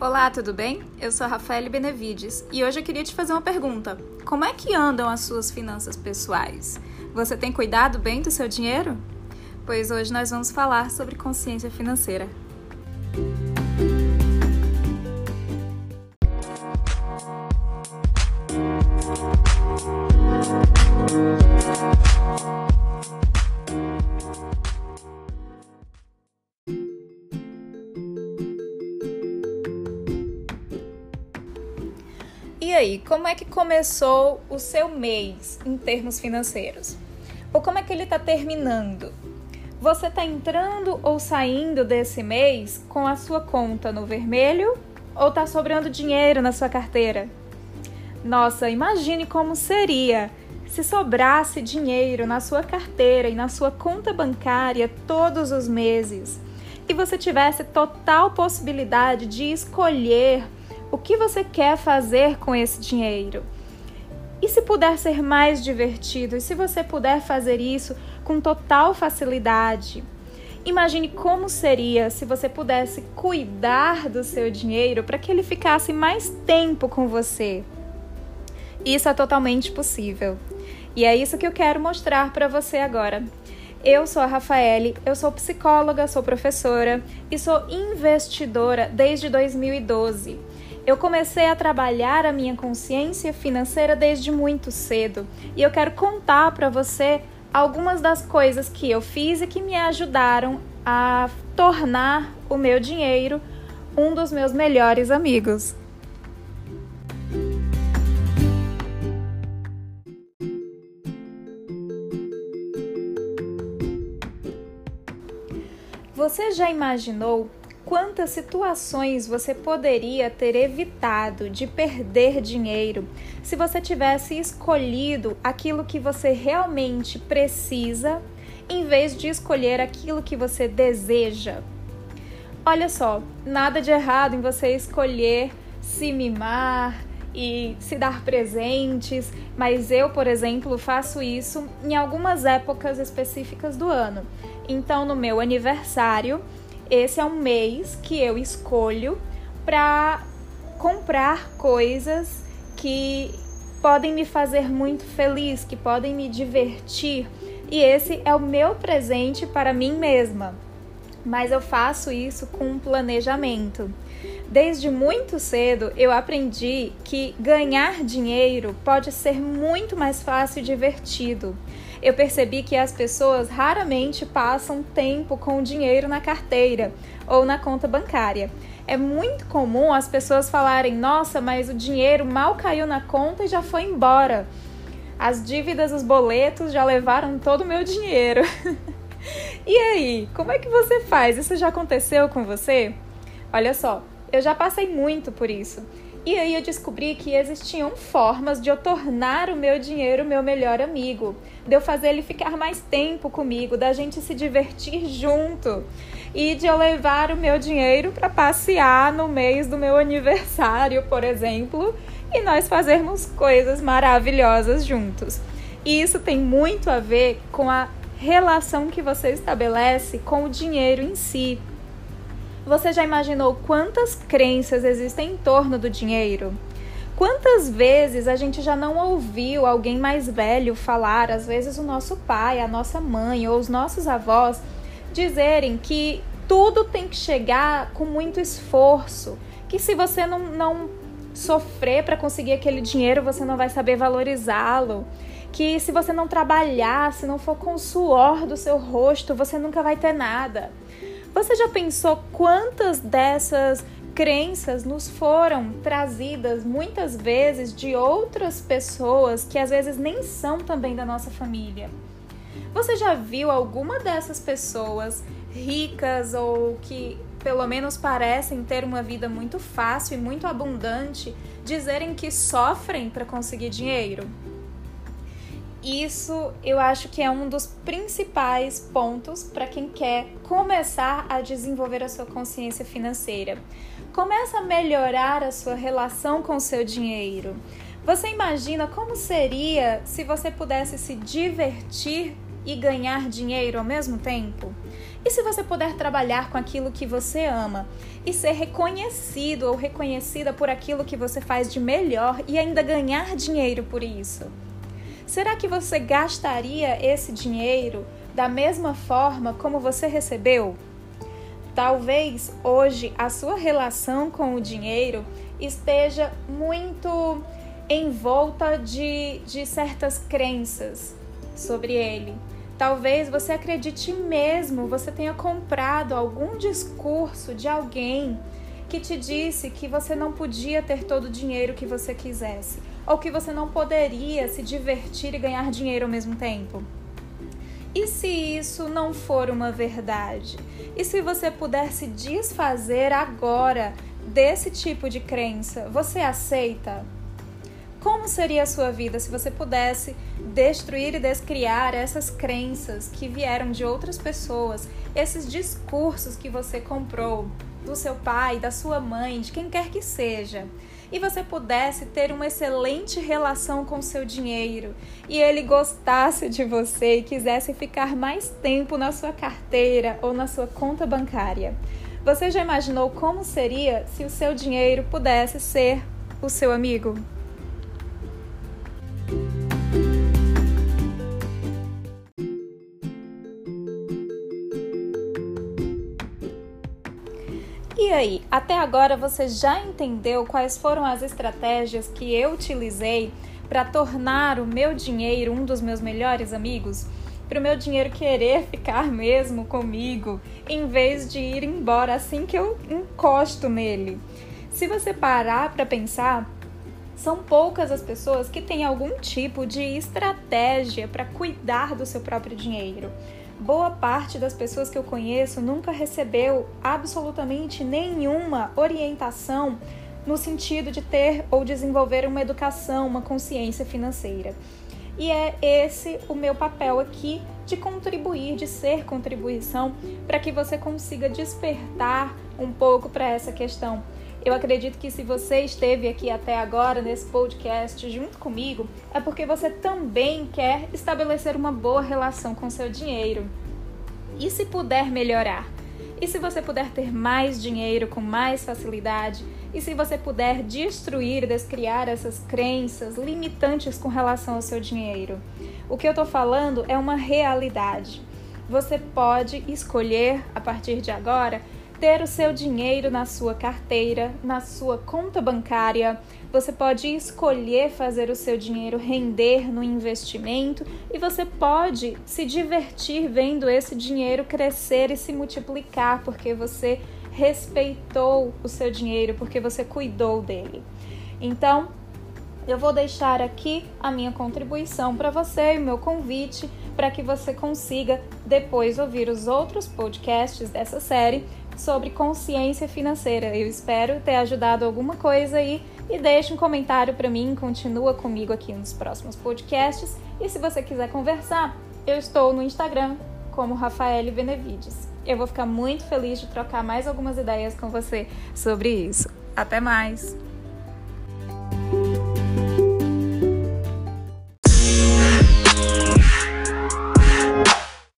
Olá, tudo bem? Eu sou a Rafaele Benevides e hoje eu queria te fazer uma pergunta. Como é que andam as suas finanças pessoais? Você tem cuidado bem do seu dinheiro? Pois hoje nós vamos falar sobre consciência financeira. E aí, como é que começou o seu mês em termos financeiros? Ou como é que ele está terminando? Você está entrando ou saindo desse mês com a sua conta no vermelho ou está sobrando dinheiro na sua carteira? Nossa, imagine como seria se sobrasse dinheiro na sua carteira e na sua conta bancária todos os meses e você tivesse total possibilidade de escolher o que você quer fazer com esse dinheiro. E se puder ser mais divertido, e se você puder fazer isso com total facilidade? Imagine como seria se você pudesse cuidar do seu dinheiro para que ele ficasse mais tempo com você. Isso é totalmente possível. E é isso que eu quero mostrar para você agora. Eu sou a Rafaele, eu sou psicóloga, sou professora e sou investidora desde 2012. Eu comecei a trabalhar a minha consciência financeira desde muito cedo e eu quero contar para você algumas das coisas que eu fiz e que me ajudaram a tornar o meu dinheiro um dos meus melhores amigos. Você já imaginou quantas situações você poderia ter evitado de perder dinheiro se você tivesse escolhido aquilo que você realmente precisa em vez de escolher aquilo que você deseja? Olha só, nada de errado em você escolher se mimar e se dar presentes, mas eu, por exemplo, faço isso em algumas épocas específicas do ano. Então, no meu aniversário, esse é um mês que eu escolho para comprar coisas que podem me fazer muito feliz, que podem me divertir. E esse é o meu presente para mim mesma. Mas eu faço isso com um planejamento. Desde muito cedo eu aprendi que ganhar dinheiro pode ser muito mais fácil e divertido eu percebi que as pessoas raramente passam tempo com o dinheiro na carteira ou na conta bancária. É muito comum as pessoas falarem: nossa, mas o dinheiro mal caiu na conta e já foi embora. As dívidas, os boletos já levaram todo o meu dinheiro. e aí, como é que você faz? Isso já aconteceu com você? Olha só, eu já passei muito por isso. E aí eu descobri que existiam formas de eu tornar o meu dinheiro meu melhor amigo, de eu fazer ele ficar mais tempo comigo, da gente se divertir junto e de eu levar o meu dinheiro para passear no mês do meu aniversário, por exemplo, e nós fazermos coisas maravilhosas juntos. E isso tem muito a ver com a relação que você estabelece com o dinheiro em si. Você já imaginou quantas crenças existem em torno do dinheiro? Quantas vezes a gente já não ouviu alguém mais velho falar, às vezes o nosso pai, a nossa mãe ou os nossos avós, dizerem que tudo tem que chegar com muito esforço, que se você não, não sofrer para conseguir aquele dinheiro, você não vai saber valorizá-lo, que se você não trabalhar, se não for com o suor do seu rosto, você nunca vai ter nada. Você já pensou quantas dessas crenças nos foram trazidas muitas vezes de outras pessoas que às vezes nem são também da nossa família? Você já viu alguma dessas pessoas ricas ou que pelo menos parecem ter uma vida muito fácil e muito abundante dizerem que sofrem para conseguir dinheiro? Isso eu acho que é um dos principais pontos para quem quer começar a desenvolver a sua consciência financeira. Começa a melhorar a sua relação com o seu dinheiro. Você imagina como seria se você pudesse se divertir e ganhar dinheiro ao mesmo tempo? E se você puder trabalhar com aquilo que você ama e ser reconhecido ou reconhecida por aquilo que você faz de melhor e ainda ganhar dinheiro por isso? Será que você gastaria esse dinheiro da mesma forma como você recebeu? Talvez hoje a sua relação com o dinheiro esteja muito em volta de, de certas crenças sobre ele. Talvez você acredite mesmo, você tenha comprado algum discurso de alguém que te disse que você não podia ter todo o dinheiro que você quisesse, ou que você não poderia se divertir e ganhar dinheiro ao mesmo tempo. E se isso não for uma verdade? E se você puder se desfazer agora desse tipo de crença, você aceita? Como seria a sua vida se você pudesse destruir e descriar essas crenças que vieram de outras pessoas, esses discursos que você comprou do seu pai, da sua mãe, de quem quer que seja? E você pudesse ter uma excelente relação com seu dinheiro e ele gostasse de você e quisesse ficar mais tempo na sua carteira ou na sua conta bancária. Você já imaginou como seria se o seu dinheiro pudesse ser o seu amigo? E aí, até agora você já entendeu quais foram as estratégias que eu utilizei para tornar o meu dinheiro um dos meus melhores amigos? Para o meu dinheiro querer ficar mesmo comigo, em vez de ir embora assim que eu encosto nele. Se você parar para pensar, são poucas as pessoas que têm algum tipo de estratégia para cuidar do seu próprio dinheiro boa parte das pessoas que eu conheço nunca recebeu absolutamente nenhuma orientação no sentido de ter ou desenvolver uma educação, uma consciência financeira. E é esse o meu papel aqui de contribuir, de ser contribuição para que você consiga despertar um pouco para essa questão eu acredito que se você esteve aqui até agora nesse podcast junto comigo, é porque você também quer estabelecer uma boa relação com seu dinheiro. E se puder melhorar? E se você puder ter mais dinheiro com mais facilidade? E se você puder destruir, descriar essas crenças limitantes com relação ao seu dinheiro? O que eu estou falando é uma realidade. Você pode escolher a partir de agora ter o seu dinheiro na sua carteira, na sua conta bancária. Você pode escolher fazer o seu dinheiro render no investimento e você pode se divertir vendo esse dinheiro crescer e se multiplicar porque você respeitou o seu dinheiro, porque você cuidou dele. Então, eu vou deixar aqui a minha contribuição para você, o meu convite para que você consiga depois ouvir os outros podcasts dessa série sobre consciência financeira. Eu espero ter ajudado alguma coisa aí e deixe um comentário para mim, continua comigo aqui nos próximos podcasts. E se você quiser conversar, eu estou no Instagram como Rafael Benevides. Eu vou ficar muito feliz de trocar mais algumas ideias com você sobre isso. Até mais!